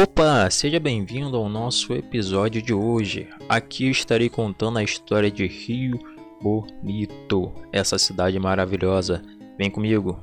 Opa, seja bem-vindo ao nosso episódio de hoje. Aqui estarei contando a história de Rio Bonito, essa cidade maravilhosa. Vem comigo.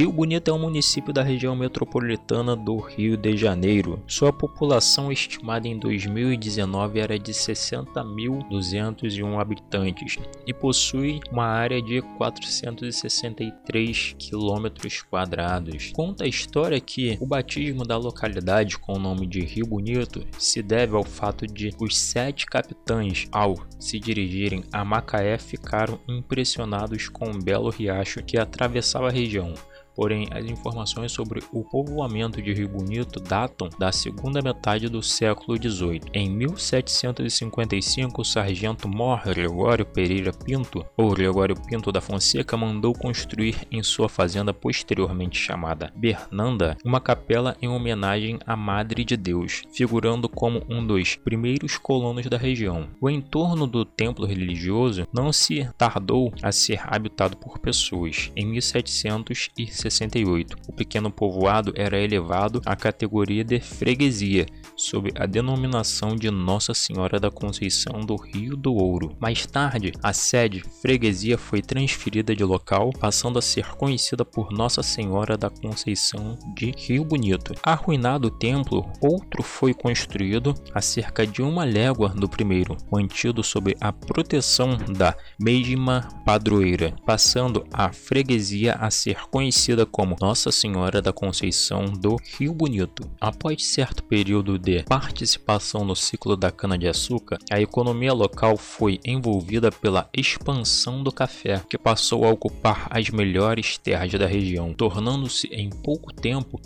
Rio Bonito é um município da região metropolitana do Rio de Janeiro. Sua população estimada em 2019 era de 60.201 habitantes e possui uma área de 463 quilômetros quadrados. Conta a história que o batismo da localidade com o nome de Rio Bonito se deve ao fato de os sete capitães, ao se dirigirem a Macaé, ficaram impressionados com o belo riacho que atravessava a região. Porém, as informações sobre o povoamento de Rio Bonito datam da segunda metade do século XVIII. Em 1755, o sargento Mor Gregório Pereira Pinto, ou Gregório Pinto da Fonseca, mandou construir em sua fazenda posteriormente chamada Bernanda uma capela em homenagem à Madre de Deus, figurando como um dos primeiros colonos da região. O entorno do templo religioso não se tardou a ser habitado por pessoas. Em 1760 1968. O pequeno povoado era elevado à categoria de freguesia, sob a denominação de Nossa Senhora da Conceição do Rio do Ouro. Mais tarde, a sede freguesia foi transferida de local, passando a ser conhecida por Nossa Senhora da Conceição de Rio Bonito. Arruinado o templo, outro foi construído a cerca de uma légua do primeiro, mantido sob a proteção da mesma padroeira, passando a freguesia a ser conhecida como Nossa Senhora da Conceição do Rio Bonito. Após certo período de participação no ciclo da cana-de-açúcar, a economia local foi envolvida pela expansão do café, que passou a ocupar as melhores terras da região, tornando-se em pouco tempo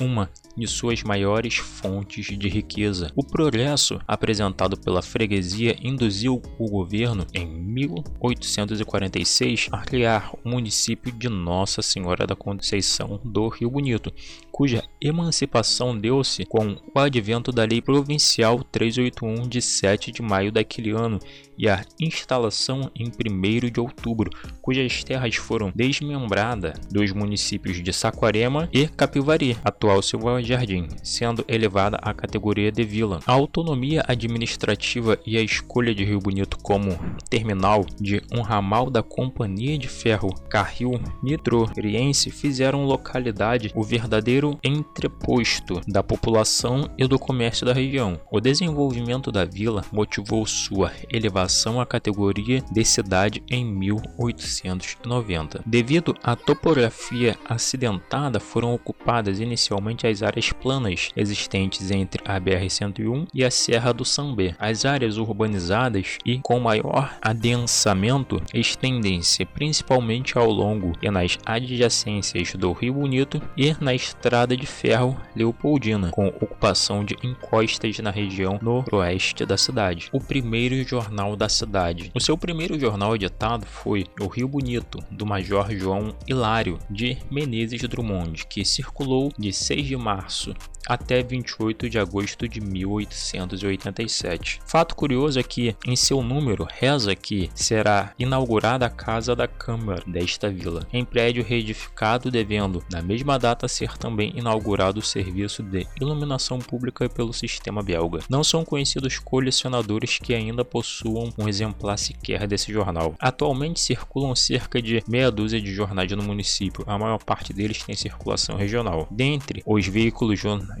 uma de suas maiores fontes de riqueza. O progresso apresentado pela freguesia induziu o governo, em 1846, a criar o município de Nossa Senhora da Conceição do Rio Bonito, cuja emancipação deu-se com o advento da Lei Provincial 381 de 7 de maio daquele ano e a instalação em 1 de outubro, cujas terras foram desmembradas dos municípios de Saquarema e Capivari, atual Silva Jardim, sendo elevada à categoria de vila. A autonomia administrativa e a escolha de Rio Bonito como terminal de um ramal da Companhia de Ferro Carril Nitroiense fizeram localidade o verdadeiro entreposto da população e do comércio da região. O desenvolvimento da vila motivou sua elevação à categoria de cidade em 1890. Devido à topografia acidentada, foram ocupadas inicialmente as áreas áreas planas existentes entre a BR-101 e a Serra do Sambé. As áreas urbanizadas e com maior adensamento estendem-se principalmente ao longo e nas adjacências do Rio Bonito e na Estrada de Ferro Leopoldina, com ocupação de encostas na região noroeste da cidade. O primeiro jornal da cidade. O seu primeiro jornal editado foi O Rio Bonito, do Major João Hilário de Menezes Drummond, que circulou de 6 de março março até 28 de agosto de 1887. Fato curioso é que, em seu número, reza que será inaugurada a Casa da Câmara desta vila, em prédio reedificado, devendo, na mesma data, ser também inaugurado o serviço de iluminação pública pelo sistema belga. Não são conhecidos colecionadores que ainda possuam um exemplar sequer desse jornal. Atualmente circulam cerca de meia dúzia de jornais no município, a maior parte deles tem circulação regional. Dentre os veículos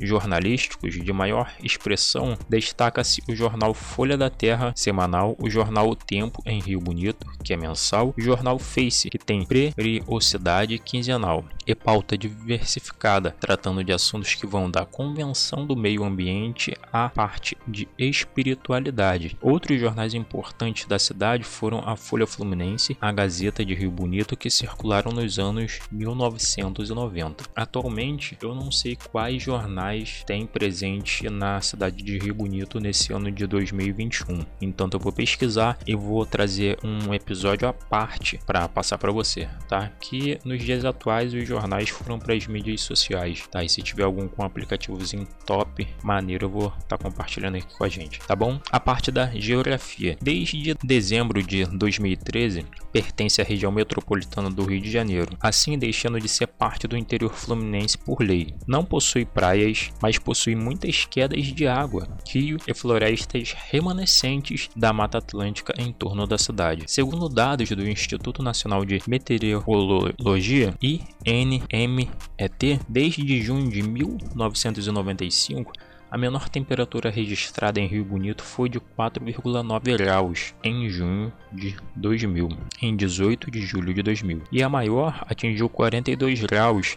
jornalísticos de maior expressão, destaca-se o jornal Folha da Terra semanal, o jornal O Tempo em Rio Bonito, que é mensal, o jornal Face, que tem periodicidade quinzenal e pauta diversificada, tratando de assuntos que vão da convenção do meio ambiente à parte de espiritualidade. Outros jornais importantes da cidade foram a Folha Fluminense, a Gazeta de Rio Bonito, que circularam nos anos 1990. Atualmente, eu não sei quais jornais tem presente na cidade de Rio Bonito nesse ano de 2021. Então eu vou pesquisar e vou trazer um episódio à parte para passar para você, tá? Que nos dias atuais os jornais foram para as mídias sociais, tá? E se tiver algum com aplicativozinho top, maneiro, eu vou estar tá compartilhando aqui com a gente, tá bom? A parte da geografia. desde dezembro de 2013, pertence à região metropolitana do Rio de Janeiro, assim deixando de ser parte do interior fluminense por lei. Não possui praias, mas possui muitas quedas de água, rio e florestas remanescentes da Mata Atlântica em torno da cidade. Segundo dados do Instituto Nacional de Meteorologia, INMET, desde junho de 1995, a menor temperatura registrada em Rio Bonito foi de 4,9 graus em junho de 2000, em 18 de julho de 2000, e a maior atingiu 42 graus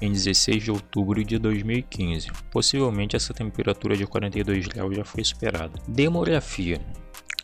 em 16 de outubro de 2015. Possivelmente essa temperatura de 42 graus já foi superada. Demografia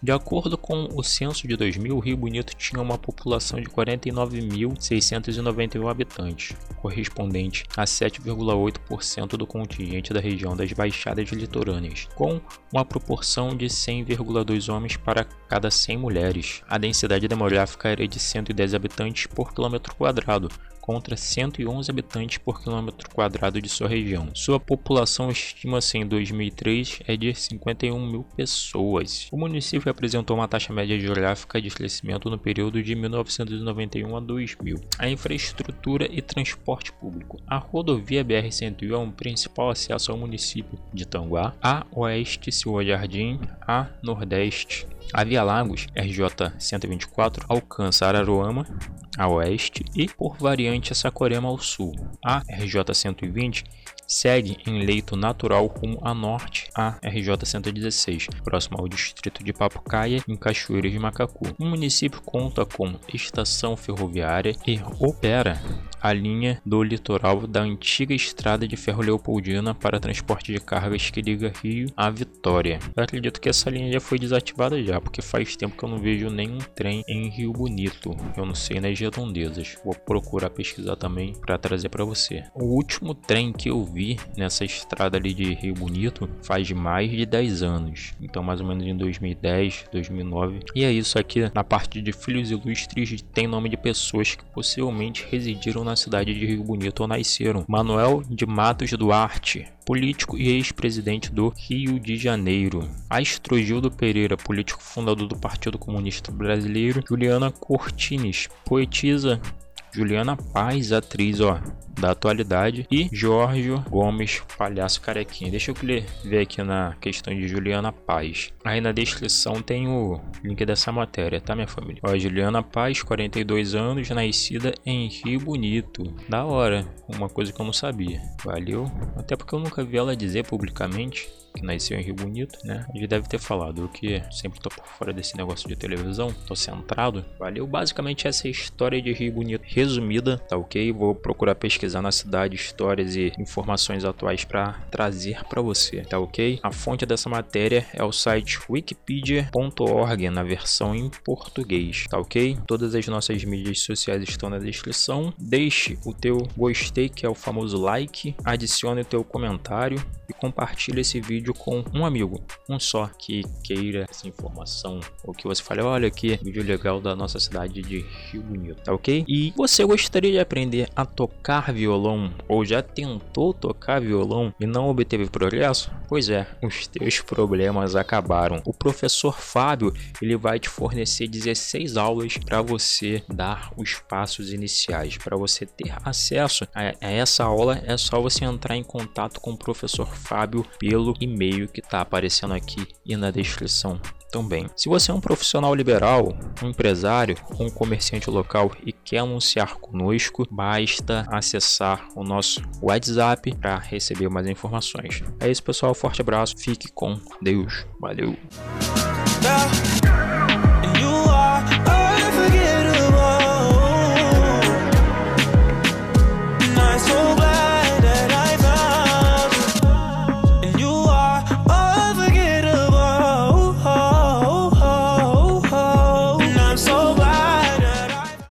de acordo com o censo de 2000, o Rio Bonito tinha uma população de 49.691 habitantes, correspondente a 7,8% do contingente da região das Baixadas Litorâneas, com uma proporção de 100,2 homens para cada 100 mulheres. A densidade demográfica era de 110 habitantes por quilômetro quadrado, contra 111 habitantes por quilômetro quadrado de sua região. Sua população estima-se em 2003 é de 51 mil pessoas. O município apresentou uma taxa média geográfica de crescimento no período de 1991 a 2000. A infraestrutura e transporte público. A rodovia BR-101 é o principal acesso ao município de Tanguá, a oeste Silva Jardim, a nordeste a Via Lagos RJ 124 alcança Araruama a oeste e, por variante, a Saquarema ao sul. A RJ 120 segue em leito natural rumo a norte a RJ 116, próximo ao distrito de Papucaia, em Cachoeiras de Macacu. O município conta com estação ferroviária e opera a linha do litoral da antiga estrada de ferro Leopoldina para transporte de cargas que liga Rio a Vitória. Eu acredito que essa linha já foi desativada já, porque faz tempo que eu não vejo nenhum trem em Rio Bonito. Eu não sei nas redondezas. Vou procurar pesquisar também para trazer para você. O último trem que eu vi nessa estrada ali de Rio Bonito faz mais de 10 anos. Então mais ou menos em 2010, 2009. E é isso aqui na parte de Filhos Ilustres tem nome de pessoas que possivelmente residiram na cidade de Rio Bonito ou nasceram. Manuel de Matos Duarte, político e ex-presidente do Rio de Janeiro. Astrogildo Pereira, político fundador do Partido Comunista Brasileiro. Juliana Cortines, poetisa Juliana Paz, atriz, ó, da atualidade, e Jorge Gomes, palhaço carequinha. Deixa eu ver aqui na questão de Juliana Paz. Aí na descrição tem o link dessa matéria, tá, minha família? Ó, Juliana Paz, 42 anos, nascida em Rio Bonito. Da hora, uma coisa que eu não sabia. Valeu. Até porque eu nunca vi ela dizer publicamente que nasceu em Rio Bonito, né? Ele deve ter falado, que sempre tô por fora desse negócio de televisão, tô centrado. Valeu, basicamente essa história de Rio Bonito resumida, tá ok? Vou procurar pesquisar na cidade histórias e informações atuais para trazer para você, tá ok? A fonte dessa matéria é o site wikipedia.org na versão em português, tá ok? Todas as nossas mídias sociais estão na descrição. Deixe o teu gostei, que é o famoso like, adicione o teu comentário e compartilhe esse vídeo vídeo com um amigo, um só, que queira essa informação, ou que você fale, olha aqui, vídeo legal da nossa cidade de Rio Bonito, tá ok? E você gostaria de aprender a tocar violão, ou já tentou tocar violão e não obteve progresso? Pois é, os teus problemas acabaram. O professor Fábio, ele vai te fornecer 16 aulas para você dar os passos iniciais, para você ter acesso a essa aula, é só você entrar em contato com o professor Fábio pelo e-mail que está aparecendo aqui e na descrição também. Se você é um profissional liberal, um empresário ou um comerciante local e quer anunciar conosco, basta acessar o nosso WhatsApp para receber mais informações. É isso, pessoal. Forte abraço. Fique com Deus. Valeu.